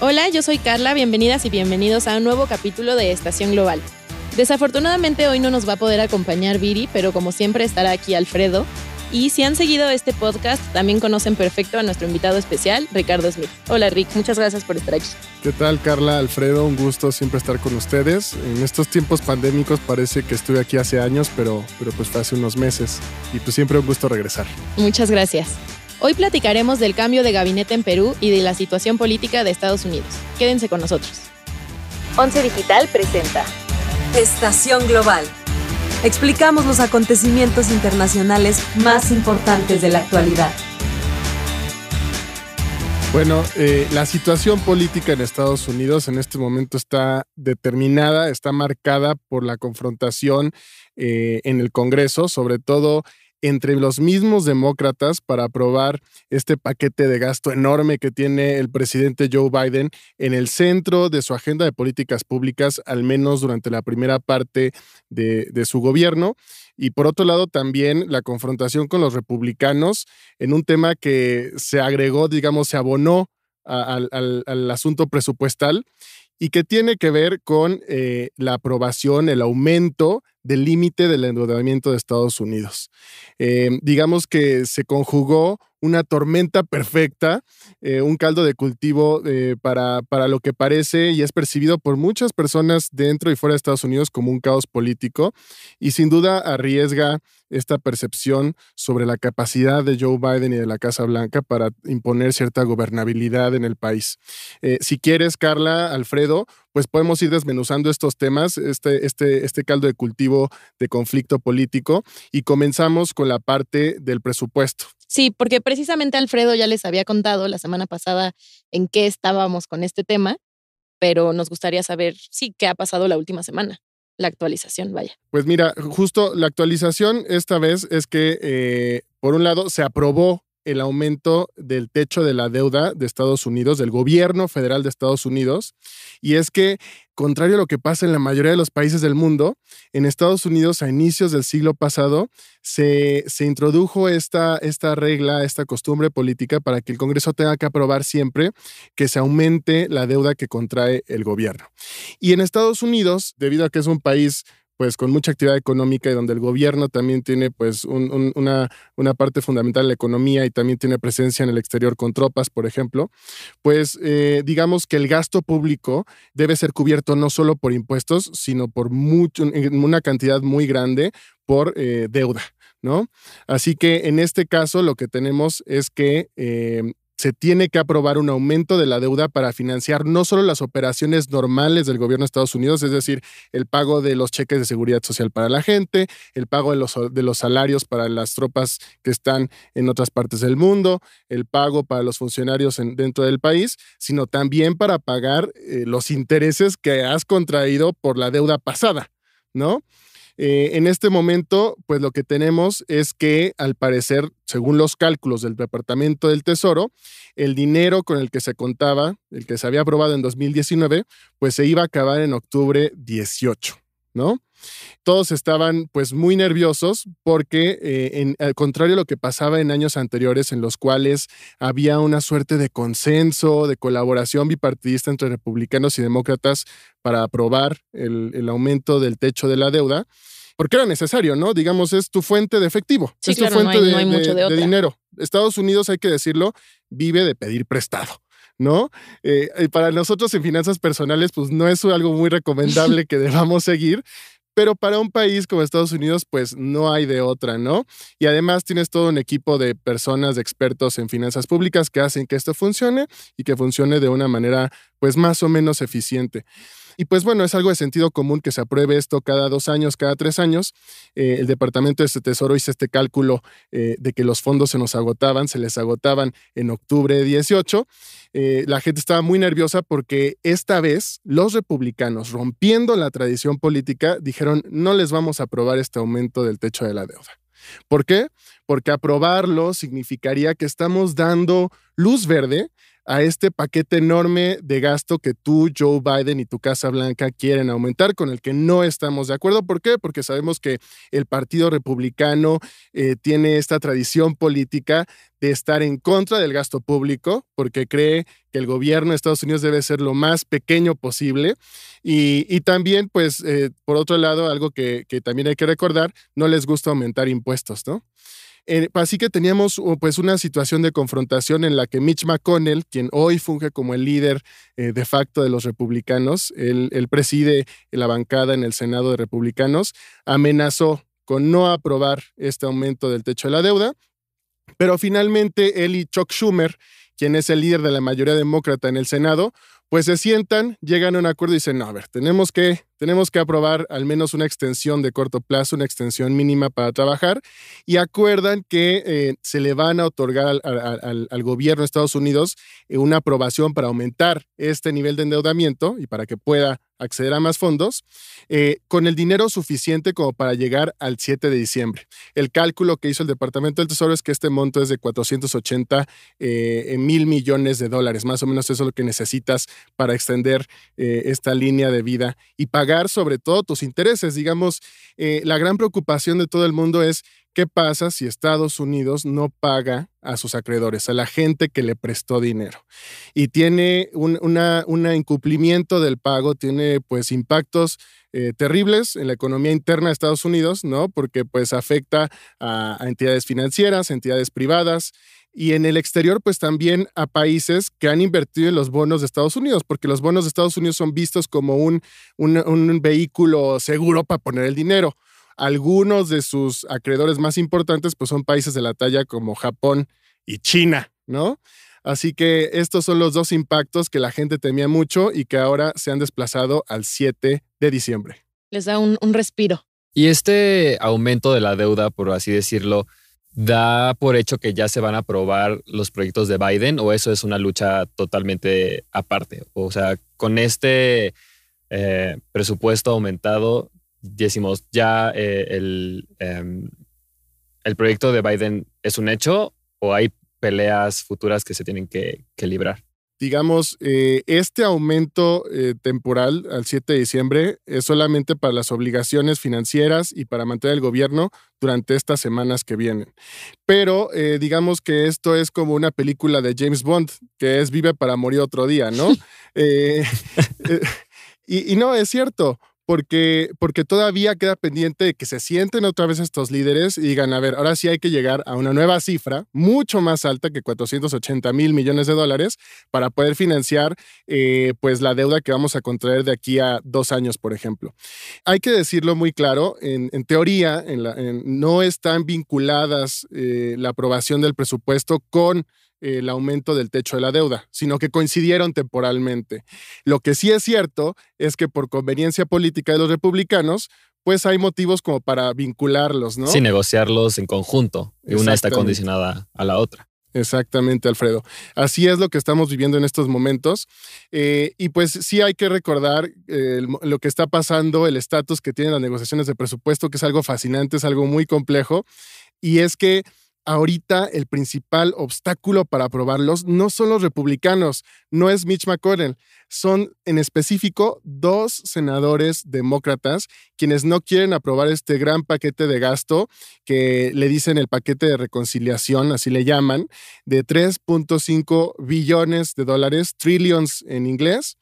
Hola, yo soy Carla, bienvenidas y bienvenidos a un nuevo capítulo de Estación Global. Desafortunadamente hoy no nos va a poder acompañar Viri, pero como siempre estará aquí Alfredo. Y si han seguido este podcast, también conocen perfecto a nuestro invitado especial, Ricardo Smith. Hola Rick, muchas gracias por estar aquí. ¿Qué tal Carla, Alfredo? Un gusto siempre estar con ustedes. En estos tiempos pandémicos parece que estuve aquí hace años, pero, pero pues fue hace unos meses. Y pues siempre un gusto regresar. Muchas gracias. Hoy platicaremos del cambio de gabinete en Perú y de la situación política de Estados Unidos. Quédense con nosotros. Once Digital presenta Estación Global. Explicamos los acontecimientos internacionales más importantes de la actualidad. Bueno, eh, la situación política en Estados Unidos en este momento está determinada, está marcada por la confrontación eh, en el Congreso, sobre todo entre los mismos demócratas para aprobar este paquete de gasto enorme que tiene el presidente Joe Biden en el centro de su agenda de políticas públicas, al menos durante la primera parte de, su gobierno. Y por otro lado, también la confrontación con los republicanos en un tema que se agregó, digamos, se abonó al asunto presupuestal y que tiene que ver con eh, la aprobación, el aumento del límite del endeudamiento de Estados Unidos. Eh, digamos que se conjugó una tormenta perfecta, eh, un caldo de cultivo para, para lo que parece y es percibido por muchas personas dentro y fuera de Estados Unidos como un caos político y sin duda arriesga esta percepción sobre la capacidad de Joe Biden y de la Casa Blanca para imponer cierta gobernabilidad en el país. Eh, si quieres, Carla, Alfredo, pues podemos ir desmenuzando estos temas, este, este, este caldo de cultivo de conflicto político, y comenzamos con la parte del presupuesto. Sí, porque precisamente Alfredo ya les había contado la semana pasada en qué estábamos con este tema, pero nos gustaría saber, sí, qué ha pasado la última semana la actualización, vaya. Pues mira, justo la actualización esta vez es que, eh, por un lado, se aprobó el aumento del techo de la deuda de Estados Unidos, del gobierno federal de Estados Unidos. Y es que, contrario a lo que pasa en la mayoría de los países del mundo, en Estados Unidos a inicios del siglo pasado se, se introdujo esta, esta regla, esta costumbre política para que el Congreso tenga que aprobar siempre que se aumente la deuda que contrae el gobierno. Y en Estados Unidos, debido a que es un país pues con mucha actividad económica y donde el gobierno también tiene pues una, una, parte fundamental de la economía y también tiene presencia en el exterior con tropas, por ejemplo, pues eh, digamos que el gasto público debe ser cubierto no solo por impuestos, sino por mucho, una cantidad muy grande por eh, deuda. ¿No? Así que en este caso lo que tenemos es que eh, se tiene que aprobar un aumento de la deuda para financiar no solo las operaciones normales del gobierno de Estados Unidos, es decir, el pago de los cheques de seguridad social para la gente, el pago de los, de los salarios para las tropas que están en otras partes del mundo, el pago para los funcionarios dentro del país, sino también para pagar eh, los intereses que has contraído por la deuda pasada, ¿no? Eh, en este momento, pues lo que tenemos es que, al parecer, según los cálculos del Departamento del Tesoro, el dinero con el que se contaba, el que se había aprobado en 2019, pues se iba a acabar en octubre 18, ¿no? Todos estaban pues muy nerviosos porque, eh, al contrario a lo que pasaba en años anteriores en los cuales había una suerte de consenso, de colaboración bipartidista entre republicanos y demócratas para aprobar el aumento del techo de la deuda, porque era necesario, ¿no? Digamos, es tu fuente de efectivo, es tu fuente de, dinero. Estados Unidos, hay que decirlo, vive de pedir prestado. ¿No? Eh, para nosotros en finanzas personales, pues no es algo muy recomendable que debamos seguir, pero para un país como Estados Unidos, pues no hay de otra, ¿no? Y además tienes todo un equipo de personas, de expertos en finanzas públicas que hacen que esto funcione y que funcione de una manera, pues más o menos eficiente. Y pues bueno, es algo de sentido común que se apruebe esto cada dos años, cada tres años. Eh, el Departamento de Tesoro hizo este cálculo eh, de que los fondos se nos agotaban, se les agotaban en octubre 18. Eh, la gente estaba muy nerviosa porque esta vez los republicanos, rompiendo la tradición política, dijeron no les vamos a aprobar este aumento del techo de la deuda. ¿Por qué? Porque aprobarlo significaría que estamos dando luz verde a este paquete enorme de gasto que tú, Joe Biden y tu Casa Blanca quieren aumentar, con el que no estamos de acuerdo. ¿Por qué? Porque sabemos que el Partido Republicano eh, tiene esta tradición política de estar en contra del gasto público, porque cree que el gobierno de Estados Unidos debe ser lo más pequeño posible. Y, también, pues, eh, por otro lado, algo que, que también hay que recordar, no les gusta aumentar impuestos, ¿no? Eh, así que teníamos uh, pues una situación de confrontación en la que Mitch McConnell, quien hoy funge como el líder eh, de facto de los republicanos, él, preside la bancada en el Senado de republicanos, amenazó con no aprobar este aumento del techo de la deuda, pero finalmente él y Chuck Schumer, quien es el líder de la mayoría demócrata en el Senado, pues se sientan, llegan a un acuerdo y dicen, no, a ver, tenemos que, tenemos que aprobar al menos una extensión de corto plazo, una extensión mínima para trabajar, y acuerdan que eh, se le van a otorgar al, gobierno de Estados Unidos eh, una aprobación para aumentar este nivel de endeudamiento y para que pueda acceder a más fondos, eh, con el dinero suficiente como para llegar al 7 de diciembre. El cálculo que hizo el Departamento del Tesoro es que este monto es de 480 mil millones de dólares, más o menos eso es lo que necesitas para extender eh, esta línea de vida y pagar sobre todo tus intereses. Digamos, eh, la gran preocupación de todo el mundo es qué pasa si Estados Unidos no paga a sus acreedores, a la gente que le prestó dinero. Y tiene un incumplimiento del pago, tiene pues impactos eh, terribles en la economía interna de Estados Unidos, ¿no? Porque pues afecta a, entidades financieras, entidades privadas, y en el exterior, pues también a países que han invertido en los bonos de Estados Unidos, porque los bonos de Estados Unidos son vistos como un, vehículo seguro para poner el dinero. Algunos de sus acreedores más importantes, pues son países de la talla como Japón y China, ¿no? Así que estos son los dos impactos que la gente temía mucho y que ahora se han desplazado al 7 de diciembre. Les da un, un respiro. Y este aumento de la deuda, por así decirlo, da por hecho que ya se van a aprobar los proyectos de Biden o eso es una lucha totalmente aparte. O sea, con este eh, presupuesto aumentado, decimos ya eh, el, em, el proyecto de Biden es un hecho o hay peleas futuras que se tienen que librar digamos, eh, este aumento eh, temporal al 7 de diciembre es solamente para las obligaciones financieras y para mantener el gobierno durante estas semanas que vienen. Pero eh, digamos que esto es como una película de James Bond, que es Vive para morir otro día, ¿no? y, y no, es cierto porque, porque todavía queda pendiente de que se sienten otra vez estos líderes y digan, a ver, ahora sí hay que llegar a una nueva cifra, mucho más alta que 480 mil millones de dólares, para poder financiar eh, pues la deuda que vamos a contraer de aquí a dos años, por ejemplo. Hay que decirlo muy claro, en, teoría no están vinculadas eh, la aprobación del presupuesto con el aumento del techo de la deuda, sino que coincidieron temporalmente. Lo que sí es cierto es que por conveniencia política de los republicanos, pues hay motivos como para vincularlos, ¿no? Sí, negociarlos en conjunto y una está condicionada a la otra. Exactamente, Alfredo. Así es lo que estamos viviendo en estos momentos. Eh, y pues sí hay que recordar eh, lo que está pasando, el estatus que tienen las negociaciones de presupuesto, que es algo fascinante, es algo muy complejo. Y es que ahorita el principal obstáculo para aprobarlos no son los republicanos, no es Mitch McConnell, son en específico dos senadores demócratas quienes no quieren aprobar este gran paquete de gasto que le dicen el paquete de reconciliación, así le llaman, de 3.5 billones de dólares, trillions en inglés.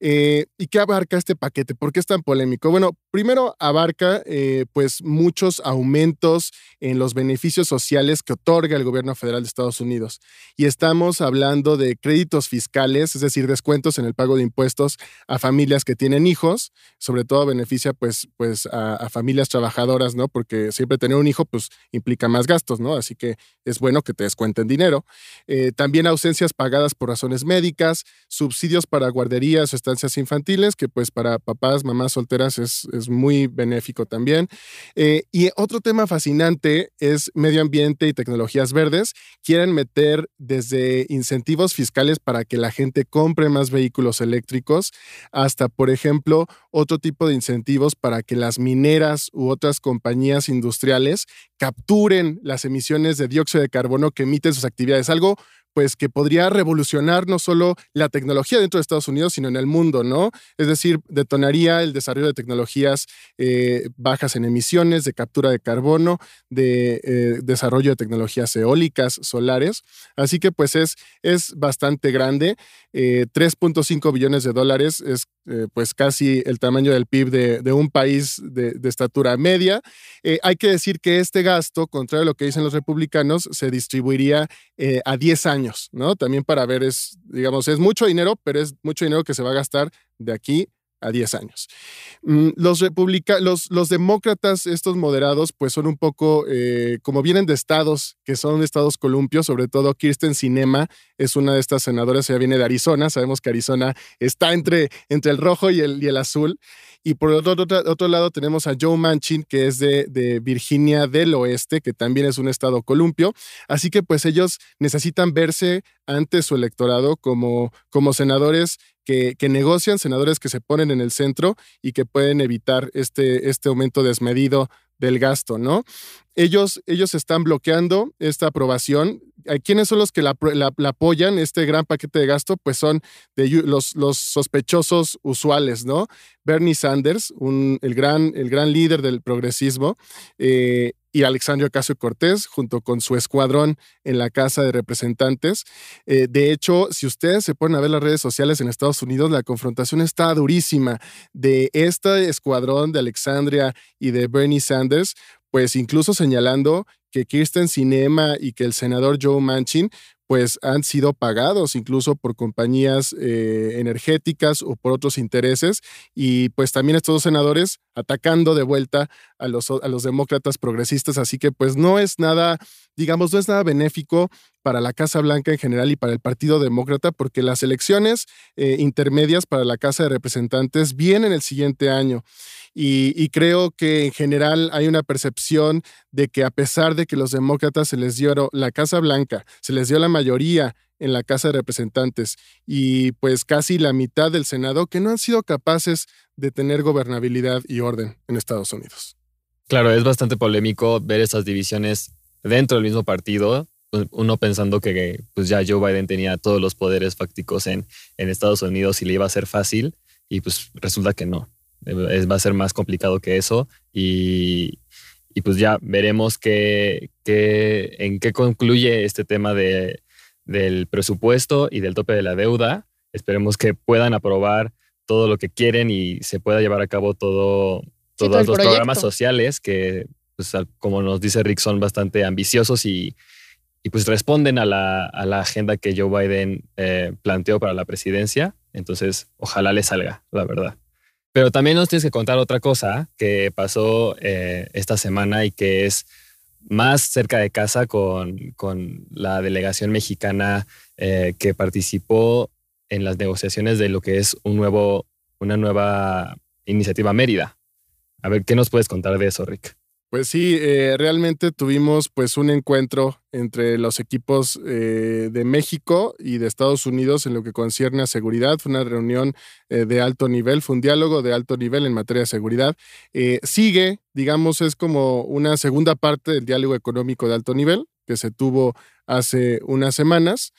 Eh, ¿Y qué abarca este paquete? ¿Por qué es tan polémico? Bueno, primero abarca eh, pues muchos aumentos en los beneficios sociales que otorga el gobierno federal de Estados Unidos. Y estamos hablando de créditos fiscales, es decir, descuentos en el pago de impuestos a familias que tienen hijos, sobre todo beneficia pues, pues a, familias trabajadoras, ¿no? Porque siempre tener un hijo pues implica más gastos, ¿no? Así que es bueno que te descuenten dinero. Eh, también ausencias pagadas por razones médicas, subsidios para guarderías o infantiles, que pues para papás, mamás solteras es muy benéfico también. Eh, y otro tema fascinante es medio ambiente y tecnologías verdes. Quieren meter desde incentivos fiscales para que la gente compre más vehículos eléctricos, hasta, por ejemplo, otro tipo de incentivos para que las mineras u otras compañías industriales capturen las emisiones de dióxido de carbono que emiten sus actividades. Algo pues que podría revolucionar no solo la tecnología dentro de Estados Unidos, sino en el mundo, ¿no? Es decir, detonaría el desarrollo de tecnologías eh, bajas en emisiones, de captura de carbono, de eh, desarrollo de tecnologías eólicas, solares. Así que pues es, es bastante grande. 3.5 eh, billones de dólares es pues casi el tamaño del PIB de, un país de, de estatura media. hay que decir que este gasto, contrario a lo que dicen los republicanos, se distribuiría a 10 años ¿no? También para ver, es, digamos, es mucho dinero, pero es mucho dinero que se va a gastar de aquí a 10 años. Mm, los, republica los, los demócratas, estos moderados, pues son un poco, eh, como vienen de estados, que son estados columpios, sobre todo Kirsten Sinema es una de estas senadoras, ella viene de Arizona, sabemos que Arizona está entre, entre el rojo y el, y el azul. Y por otro, otro, lado tenemos a Joe Manchin, que es de, de, Virginia del Oeste, que también es un estado columpio. Así que pues ellos necesitan verse ante su electorado como, como senadores que, negocian, senadores que se ponen en el centro y que pueden evitar este, este aumento desmedido del gasto, ¿no? Ellos, ellos están bloqueando esta aprobación. ¿Quiénes son los que la, apoyan, este gran paquete de gasto? Pues son los, los sospechosos usuales, ¿no? Bernie Sanders, el, gran, el gran líder del progresismo, eh, y Alexandria Ocasio Cortés, junto con su escuadrón en la Casa de Representantes. Eh, de hecho, si ustedes se ponen a ver las redes sociales en Estados Unidos, la confrontación está durísima de este escuadrón de Alexandria y de Bernie Sanders, pues incluso señalando que Kirsten Sinema y que el senador Joe Manchin pues han sido pagados incluso por compañías eh, energéticas o por otros intereses y pues también estos dos senadores atacando de vuelta a los, a los demócratas progresistas, así que pues no es nada, digamos, no es nada benéfico para la Casa Blanca en general y para el Partido Demócrata, porque las elecciones eh, intermedias para la Casa de Representantes vienen el siguiente año. Y, creo que en general hay una percepción de que a pesar de que los demócratas se les dio la Casa Blanca, se les dio la mayoría en la Casa de Representantes y pues casi la mitad del Senado que no han sido capaces de tener gobernabilidad y orden en Estados Unidos. Claro, es bastante polémico ver esas divisiones dentro del mismo partido, uno pensando que pues ya Joe Biden tenía todos los poderes fácticos en, en Estados Unidos y le iba a ser fácil y pues resulta que no va a ser más complicado que eso y, pues ya veremos qué, en qué concluye este tema de, del presupuesto y del tope de la deuda. Esperemos que puedan aprobar todo lo que quieren y se pueda llevar a cabo todo, todos los programas sociales que, pues, como nos dice Rick, son bastante ambiciosos y, pues responden a la, agenda que Joe Biden eh, planteó para la presidencia. Entonces, ojalá le salga, la verdad. Pero también nos tienes que contar otra cosa que pasó eh, esta semana y que es más cerca de casa con, con la delegación mexicana eh, que participó en las negociaciones de lo que es un nuevo, una nueva iniciativa Mérida. A ver, ¿qué nos puedes contar de eso, Rick? Pues sí, eh, realmente tuvimos pues un encuentro entre los equipos eh, de México y de Estados Unidos en lo que concierne a seguridad. Fue una reunión eh, de alto nivel, fue un diálogo de alto nivel en materia de seguridad. sigue, digamos, es como una segunda parte del diálogo económico de alto nivel que se tuvo hace unas semanas.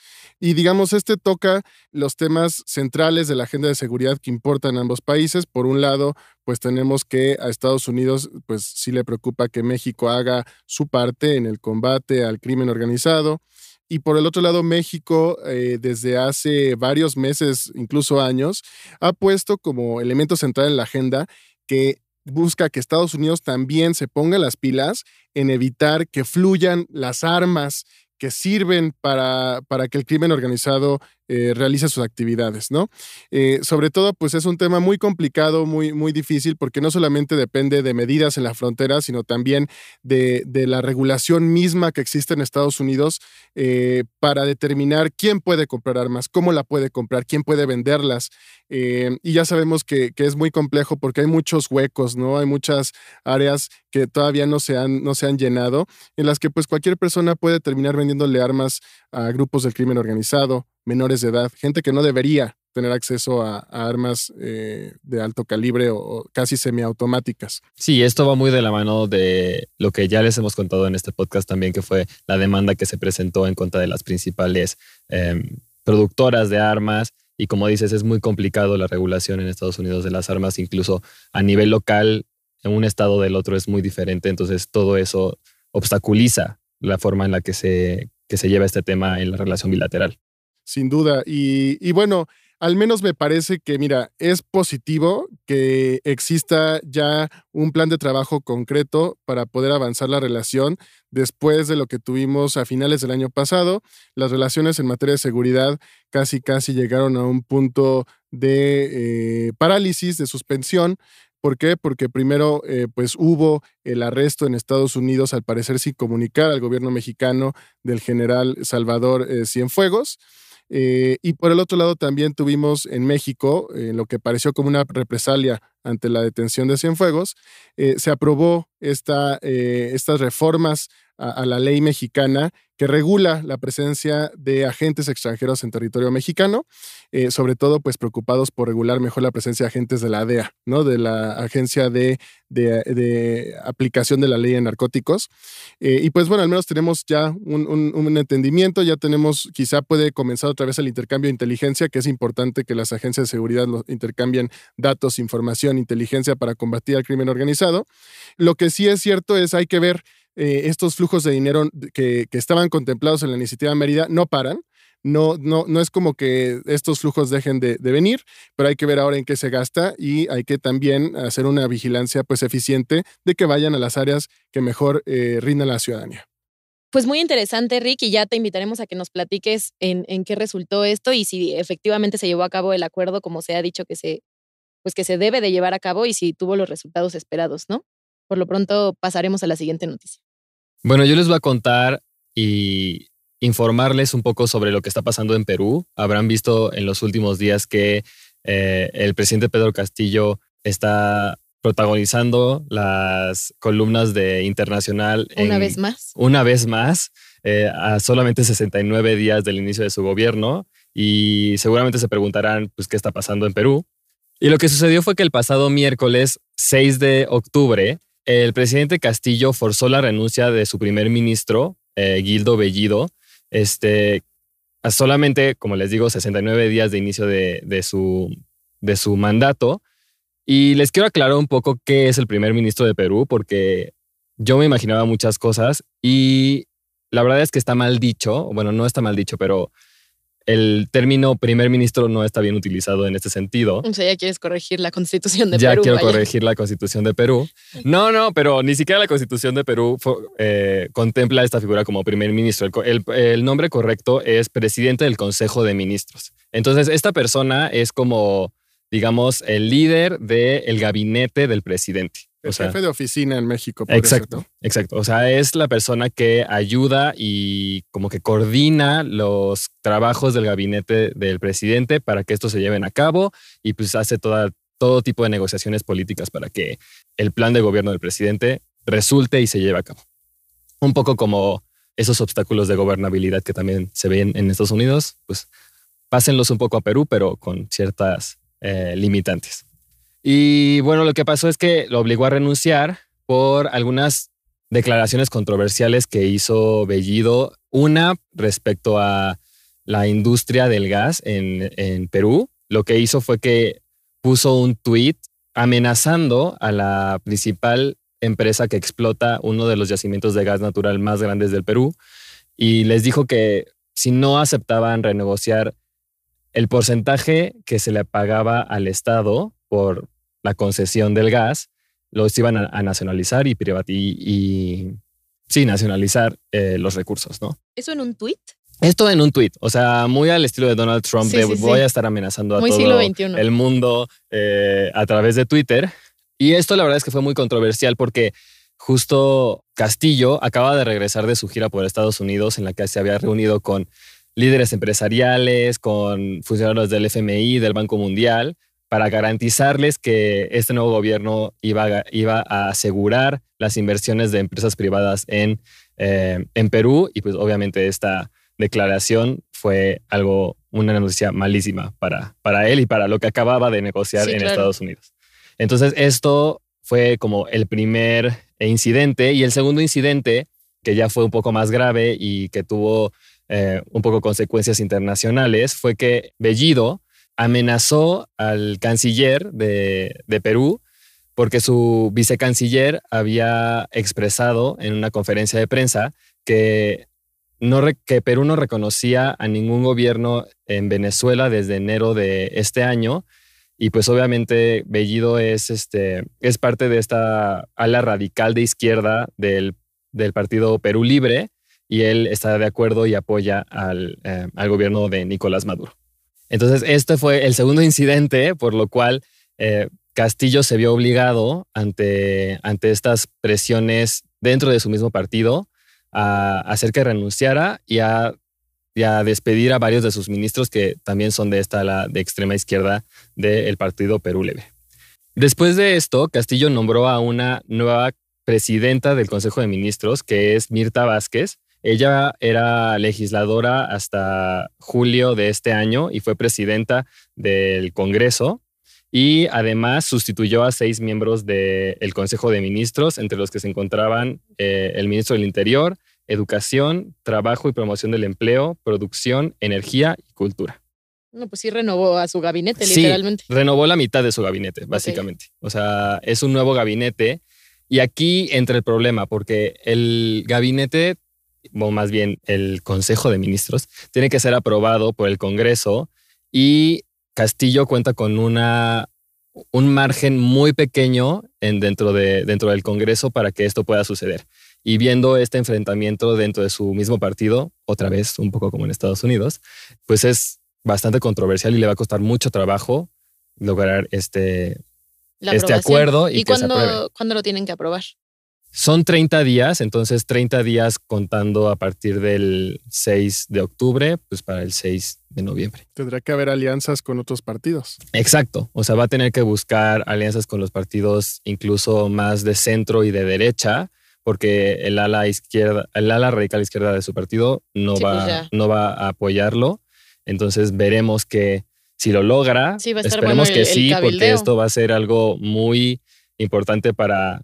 Y digamos, este toca los temas centrales de la agenda de seguridad que importan a ambos países. Por un lado, pues tenemos que a Estados Unidos, pues sí le preocupa que México haga su parte en el combate al crimen organizado. Y por el otro lado, México, eh, desde hace varios meses, incluso años, ha puesto como elemento central en la agenda que busca que Estados Unidos también se ponga las pilas en evitar que fluyan las armas que sirven para, para que el crimen organizado eh, realiza sus actividades, ¿no? Eh, sobre todo, pues es un tema muy complicado, muy, muy difícil, porque no solamente depende de medidas en la frontera, sino también de, la regulación misma que existe en Estados Unidos eh, para determinar quién puede comprar armas, cómo la puede comprar, quién puede venderlas. y ya sabemos que, que, es muy complejo porque hay muchos huecos, ¿no? Hay muchas áreas que todavía no se han, no se han llenado, en las que pues cualquier persona puede terminar vendiéndole armas a grupos del crimen organizado menores de edad, gente que no debería tener acceso a, armas eh, de alto calibre o, casi semiautomáticas. Sí, esto va muy de la mano de lo que ya les hemos contado en este podcast también, que fue la demanda que se presentó en contra de las principales em, productoras de armas. Y como dices, es muy complicado la regulación en Estados Unidos de las armas, incluso a nivel local, en un estado del otro es muy diferente. Entonces, todo eso obstaculiza la forma en la que se, que se lleva este tema en la relación bilateral. Sin duda. Y, bueno, al menos me parece que, mira, es positivo que exista ya un plan de trabajo concreto para poder avanzar la relación después de lo que tuvimos a finales del año pasado. Las relaciones en materia de seguridad casi, casi llegaron a un punto de eh, parálisis, de suspensión. ¿Por qué? Porque primero, eh, pues hubo el arresto en Estados Unidos, al parecer sin comunicar al gobierno mexicano del general Salvador eh, Cienfuegos. Eh, y por el otro lado también tuvimos en México, en lo que pareció como una represalia ante la detención de Cienfuegos, se aprobó esta, estas reformas a, la ley mexicana que regula la presencia de agentes extranjeros en territorio mexicano, eh, sobre todo pues preocupados por regular mejor la presencia de agentes de la DEA, ¿no? de la Agencia de, de, Aplicación de la Ley de Narcóticos. Eh, y pues bueno, al menos tenemos ya un, un, entendimiento, ya tenemos, quizá puede comenzar otra vez el intercambio de inteligencia, que es importante que las agencias de seguridad intercambien datos, información, inteligencia para combatir al crimen organizado. Lo que sí es cierto es hay que ver eh, estos flujos de dinero que, estaban contemplados en la iniciativa Mérida no paran. No, no, no es como que estos flujos dejen de, venir, pero hay que ver ahora en qué se gasta y hay que también hacer una vigilancia pues eficiente de que vayan a las áreas que mejor eh, rindan la ciudadanía. Pues muy interesante, Rick, y ya te invitaremos a que nos platiques en, en, qué resultó esto y si efectivamente se llevó a cabo el acuerdo como se ha dicho que se, pues que se debe de llevar a cabo y si tuvo los resultados esperados, ¿no? Por lo pronto pasaremos a la siguiente noticia. Bueno, yo les voy a contar y informarles un poco sobre lo que está pasando en Perú. Habrán visto en los últimos días que eh, el presidente Pedro Castillo está protagonizando las columnas de Internacional. Una vez más. Una vez más, eh, a solamente 69 días del inicio de su gobierno. Y seguramente se preguntarán, pues, ¿qué está pasando en Perú? Y lo que sucedió fue que el pasado miércoles 6 de octubre, el presidente Castillo forzó la renuncia de su primer ministro, eh, Gildo Bellido, este, solamente, como les digo, 69 días de inicio de, su, de su mandato. Y les quiero aclarar un poco qué es el primer ministro de Perú, porque yo me imaginaba muchas cosas y la verdad es que está mal dicho, bueno, no está mal dicho, pero el término primer ministro no está bien utilizado en este sentido. O sea, ya quieres corregir la constitución de Perú. Ya quiero corregir la constitución de Perú. No, no, pero ni siquiera la constitución de Perú eh, contempla esta figura como primer ministro. El, nombre correcto es presidente del Consejo de Ministros. Entonces, esta persona es como, digamos, el líder del gabinete del presidente. El jefe de oficina en México. exacto, exacto. O sea, es la persona que ayuda y como que coordina los trabajos del gabinete del presidente para que estos se lleven a cabo y pues hace toda, todo tipo de negociaciones políticas para que el plan de gobierno del presidente resulte y se lleve a cabo. Un poco como esos obstáculos de gobernabilidad que también se ven en Estados Unidos, pues pásenlos un poco a Perú, pero con ciertas eh, limitantes. Y bueno, lo que pasó es que lo obligó a renunciar por algunas declaraciones controversiales que hizo Bellido. Una respecto a la industria del gas en, Perú. Lo que hizo fue que puso un tuit amenazando a la principal empresa que explota uno de los yacimientos de gas natural más grandes del Perú y les dijo que si no aceptaban renegociar el porcentaje que se le pagaba al Estado por la concesión del gas, los iban a, nacionalizar y, y, sí, nacionalizar eh, los recursos, ¿no? ¿Eso en un tuit? Esto en un tuit, o sea, muy al estilo de Donald Trump, de voy a estar amenazando a todo el mundo eh, a través de Twitter. Y esto la verdad es que fue muy controversial porque justo Castillo acaba de regresar de su gira por Estados Unidos en la que se había reunido con líderes empresariales, con funcionarios del FMI, del Banco Mundial, para garantizarles que este nuevo gobierno iba a, iba a asegurar las inversiones de empresas privadas en, eh, en Perú y pues obviamente esta declaración fue algo una noticia malísima para, para él y para lo que acababa de negociar Sí, en claro. Estados Unidos. Entonces, esto fue como el primer incidente y el segundo incidente, que ya fue un poco más grave y que tuvo eh, un poco consecuencias internacionales, fue que Bellido amenazó al canciller de, Perú porque su vicecanciller había expresado en una conferencia de prensa que, no que Perú no reconocía a ningún gobierno en Venezuela desde enero de este año. Y pues obviamente Bellido es, este, es parte de esta ala radical de izquierda del, del partido Perú Libre y él está de acuerdo y apoya al, eh, al gobierno de Nicolás Maduro. Entonces, este fue el segundo incidente por lo cual eh, Castillo se vio obligado ante, ante estas presiones dentro de su mismo partido a hacer que renunciara y a, a despedir a varios de sus ministros que también son de esta de extrema izquierda del partido Perú Libre. Después de esto, Castillo nombró a una nueva presidenta del Consejo de Ministros, que es Mirta Vázquez. Ella era legisladora hasta julio de este año y fue presidenta del Congreso. Y además sustituyó a seis miembros del Consejo de Ministros, entre los que se encontraban eh, el ministro del Interior, Educación, Trabajo y Promoción del Empleo, Producción, Energía y Cultura. No, pues sí renovó a su gabinete, Sí. literalmente. Renovó la mitad de su gabinete, básicamente. O sea, es un nuevo gabinete. Y aquí entra el problema, porque el gabinete, o más bien el Consejo de Ministros, tiene que ser aprobado por el Congreso y Castillo cuenta con una, un margen muy pequeño en, dentro, de, dentro del Congreso para que esto pueda suceder. Y viendo este enfrentamiento dentro de su mismo partido, otra vez un poco como en Estados Unidos, pues es bastante controversial y le va a costar mucho trabajo lograr este, este acuerdo y, ¿Y cuándo lo tienen que aprobar? Son 30 días, entonces 30 días contando a partir del 6 de octubre, pues para el 6 de noviembre. Tendrá que haber alianzas con otros partidos. Exacto, o sea, va a tener que buscar alianzas con los partidos incluso más de centro y de derecha, porque el ala izquierda, el ala radical izquierda de su partido no, Sí, pues va, ya. no va a apoyarlo. Entonces veremos que si lo logra, Sí, va a estar esperemos bueno el- que el sí, porque esto va a ser algo muy importante para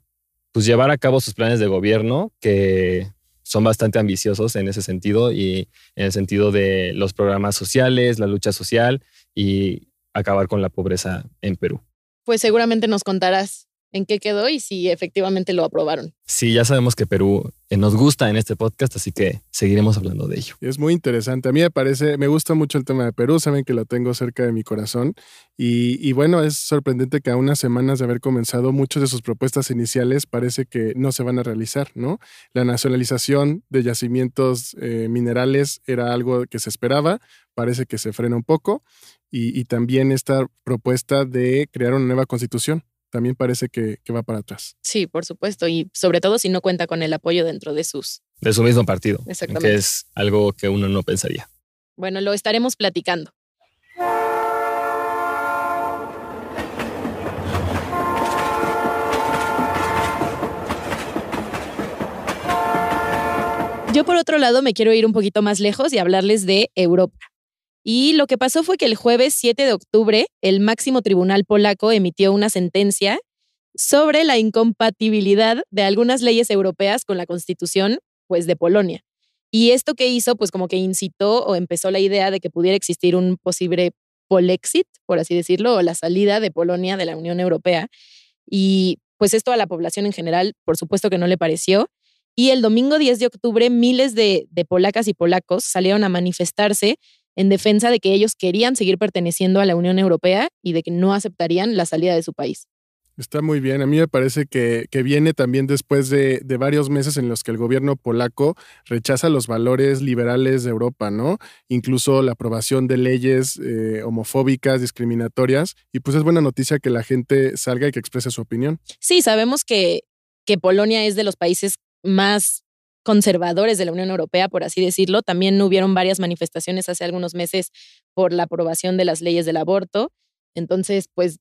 pues, llevar a cabo sus planes de gobierno, que son bastante ambiciosos en ese sentido y en el sentido de los programas sociales, la lucha social y acabar con la pobreza en Perú. Pues seguramente nos contarás en qué quedó y si efectivamente lo aprobaron. Sí, ya sabemos que Perú eh, nos gusta en este podcast, así que seguiremos hablando de ello. Es muy interesante. A mí me parece, me gusta mucho el tema de Perú, saben que lo tengo cerca de mi corazón. Y, y bueno, es sorprendente que a unas semanas de haber comenzado, muchas de sus propuestas iniciales parece que no se van a realizar, ¿no? La nacionalización de yacimientos eh, minerales era algo que se esperaba, parece que se frena un poco. Y, y también esta propuesta de crear una nueva constitución, también parece que, que va para atrás. Sí, por supuesto. Y sobre todo si no cuenta con el apoyo dentro de sus. De su mismo partido, Exactamente. que es algo que uno no pensaría. Bueno, lo estaremos platicando. Yo por otro lado me quiero ir un poquito más lejos y hablarles de Europa. Y lo que pasó fue que el jueves 7 de octubre el máximo tribunal polaco emitió una sentencia sobre la incompatibilidad de algunas leyes europeas con la constitución pues de Polonia. Y esto que hizo pues como que incitó o empezó la idea de que pudiera existir un posible polexit, por así decirlo, o la salida de Polonia de la Unión Europea. Y pues esto a la población en general, por supuesto que no le pareció. Y el domingo 10 de octubre, miles de, de polacas y polacos salieron a manifestarse en defensa de que ellos querían seguir perteneciendo a la Unión Europea y de que no aceptarían la salida de su país. Está muy bien. A mí me parece que, que viene también después de, de, varios meses en los que el gobierno polaco rechaza los valores liberales de Europa, ¿no? Incluso la aprobación de leyes eh, homofóbicas, discriminatorias. Y pues es buena noticia que la gente salga y que exprese su opinión. Sí, sabemos que, que Polonia es de los países más conservadores de la Unión Europea, por así decirlo. También hubieron varias manifestaciones hace algunos meses por la aprobación de las leyes del aborto. Entonces, pues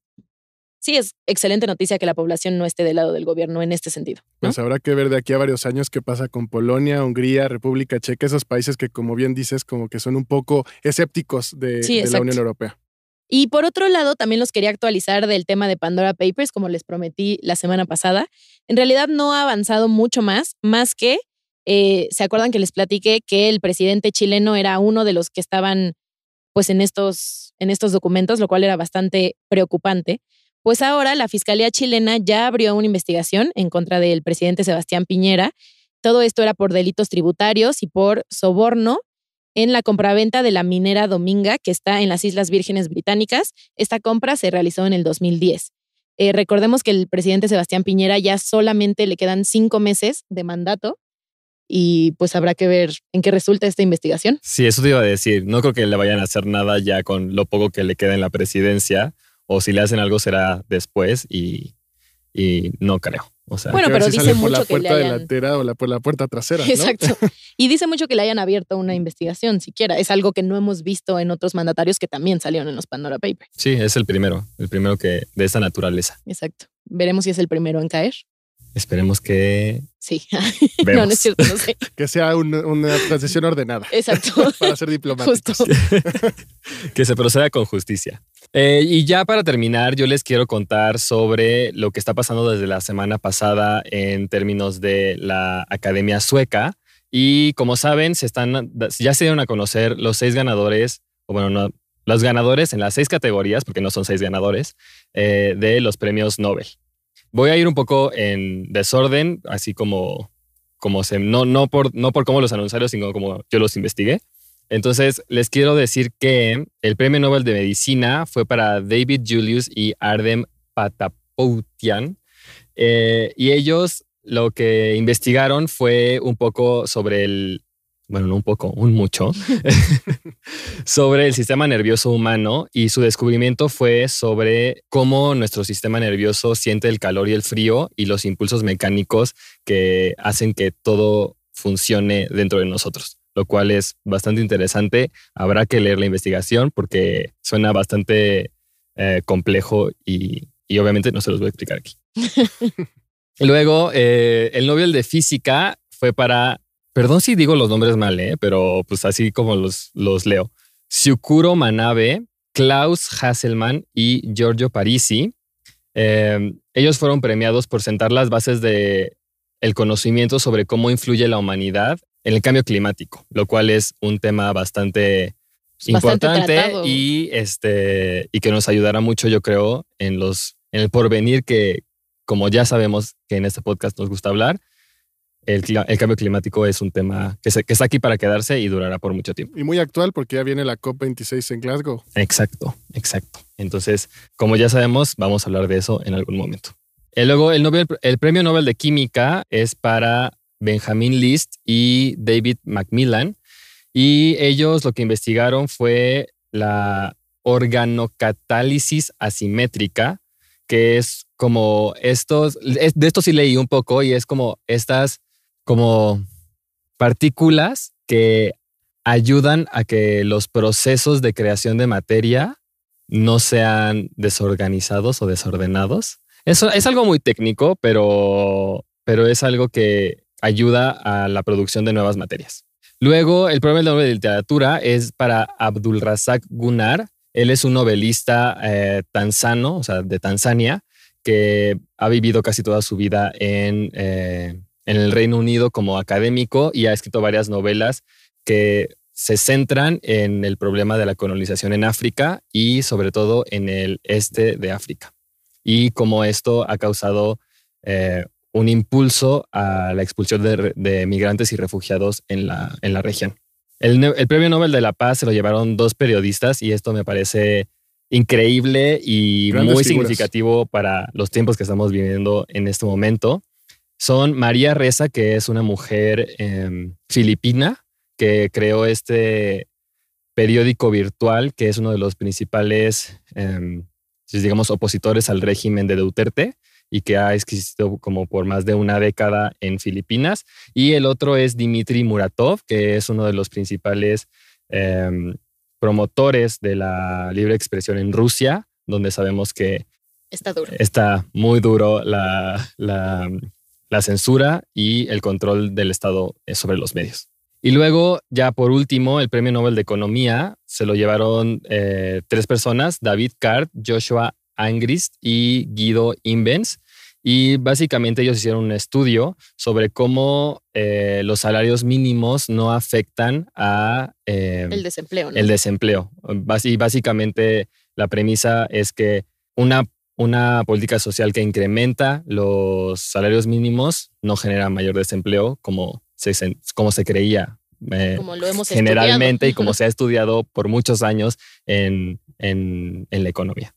sí, es excelente noticia que la población no esté del lado del gobierno en este sentido. ¿no? Pues habrá que ver de aquí a varios años qué pasa con Polonia, Hungría, República Checa, esos países que, como bien dices, como que son un poco escépticos de, Sí, de la. Unión Europea. Y por otro lado, también los quería actualizar del tema de Pandora Papers, como les prometí la semana pasada. En realidad no ha avanzado mucho más, más que, eh, ¿se acuerdan que les platiqué que el presidente chileno era uno de los que estaban pues en estos, en estos documentos, lo cual era bastante preocupante? Pues ahora la Fiscalía chilena ya abrió una investigación en contra del presidente Sebastián Piñera. Todo esto era por delitos tributarios y por soborno en la compraventa de la minera Dominga, que está en las Islas Vírgenes Británicas. Esta compra se realizó en el 2010. Eh, recordemos que el presidente Sebastián Piñera ya solamente le quedan cinco meses de mandato y pues habrá que ver en qué resulta esta investigación. Sí, eso te iba a decir. No creo que le vayan a hacer nada ya con lo poco que le queda en la presidencia. O si le hacen algo será después y, y no creo. O sea, Bueno, pero si dice sale por la mucho que le puerta hayan- delantera o la, por la puerta trasera. ¿no? Exacto. Y dice mucho que le hayan abierto una investigación siquiera. Es algo que no hemos visto en otros mandatarios que también salieron en los Pandora Papers. sí, es el primero. El primero que de esta naturaleza. Exacto. Veremos si es el primero en caer. Esperemos que Sí. vemos. no, no es cierto, no sé. Que sea un- una transición ordenada Exacto. para ser diplomáticos. Justo. que se proceda con justicia. Eh, y ya para terminar, yo les quiero contar sobre lo que está pasando desde la semana pasada en términos de la Academia Sueca. Y como saben, se están, ya se dieron a conocer los seis ganadores, o bueno, no, los ganadores en las seis categorías, porque no son seis ganadores, eh, de los premios Nobel. Voy a ir un poco en desorden, así como, como se, no, no, por, no por cómo los anunciaron, sino como yo los investigué. Entonces, les quiero decir que el premio Nobel de Medicina fue para David Julius y Ardem Patapoutian. Eh, y ellos lo que investigaron fue un poco sobre el, bueno, no un poco, un mucho, sobre el sistema nervioso humano y su descubrimiento fue sobre cómo nuestro sistema nervioso siente el calor y el frío y los impulsos mecánicos que hacen que todo funcione dentro de nosotros, lo cual es bastante interesante. Habrá que leer la investigación porque suena bastante eh, complejo y, y obviamente no se los voy a explicar aquí. Luego, eh, el Nobel de Física fue para, perdón si digo los nombres mal, eh, pero pues así como los, los leo. Syukuro Manabe, Klaus Hasselmann y Giorgio Parisi. Eh, ellos fueron premiados por sentar las bases de el conocimiento sobre cómo influye la humanidad en el cambio climático, lo cual es un tema bastante Bastante importante y este y que nos ayudará mucho, yo creo, en los en el porvenir que, como ya sabemos que en este podcast nos gusta hablar, el, cambio climático es un tema que, se- que está aquí para quedarse y durará por mucho tiempo. Y muy actual porque ya viene la COP26 en Glasgow. Exacto, exacto. Entonces, como ya sabemos, vamos a hablar de eso en algún momento. Y luego, el, Nobel, el premio Nobel de Química es para Benjamin List y David Macmillan. Y ellos lo que investigaron fue la organocatálisis asimétrica, que es como estos, es- de esto sí leí un poco y es como estas, como partículas que ayudan a que los procesos de creación de materia no sean desorganizados o desordenados. Eso es algo muy técnico, pero, pero es algo que ayuda a la producción de nuevas materias. Luego, el premio Nobel de Literatura es para Abdul Razak Gunnar. Él es un novelista eh, tanzano, o sea, de Tanzania, que ha vivido casi toda su vida en, eh, en el Reino Unido como académico y ha escrito varias novelas que se centran en el problema de la colonización en África y sobre todo en el este de África. Y cómo esto ha causado eh, un impulso a la expulsión de, de migrantes y refugiados en la, en la región. El premio Nobel de la Paz se lo llevaron dos periodistas y esto me parece increíble y Grandes muy figuras. significativo para los tiempos que estamos viviendo en este momento. Son María Reza, que es una mujer em, filipina que creó este periódico virtual, que es uno de los principales, em, digamos, opositores al régimen de Duterte y que ha existido como por más de una década en Filipinas. Y el otro es Dmitry Muratov, que es uno de los principales em, promotores de la libre expresión en Rusia, donde sabemos que Está duro. Está muy duro la, la, la censura y el control del Estado sobre los medios. Y luego, ya por último, el Premio Nobel de Economía se lo llevaron eh, tres personas, David Card, Joshua Angrist y Guido Imbens. Y básicamente ellos hicieron un estudio sobre cómo eh, los salarios mínimos no afectan a... eh, el desempleo. ¿no? El desempleo. Y básicamente la premisa es que una, una política social que incrementa los salarios mínimos no genera mayor desempleo como se, como se creía eh, como lo hemos generalmente estudiado. y como se ha estudiado por muchos años en, en, en la economía.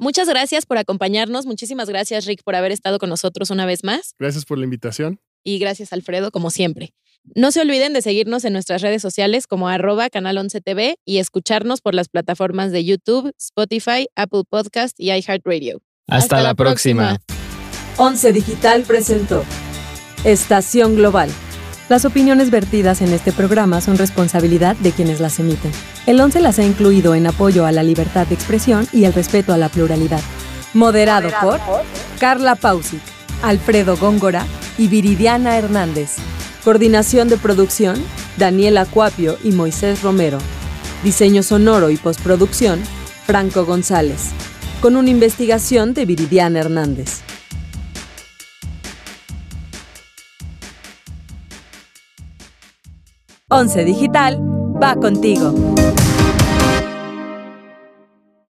Muchas gracias por acompañarnos. Muchísimas gracias, Rick, por haber estado con nosotros una vez más. Gracias por la invitación. Y gracias, Alfredo, como siempre. No se olviden de seguirnos en nuestras redes sociales como arroba canal 11 TV y escucharnos por las plataformas de YouTube, Spotify, Apple Podcast y iHeartRadio. Hasta, Hasta la, la próxima. próxima. Once Digital presentó Estación Global. Las opiniones vertidas en este programa son responsabilidad de quienes las emiten. El 11 las ha incluido en apoyo a la libertad de expresión y el respeto a la pluralidad. Moderado, por Carla Pausic, Alfredo Góngora y Viridiana Hernández. Coordinación de producción, Daniela Cuapio y Moisés Romero. Diseño sonoro y postproducción, Franco González. Con una investigación de Viridiana Hernández. Once Digital va contigo.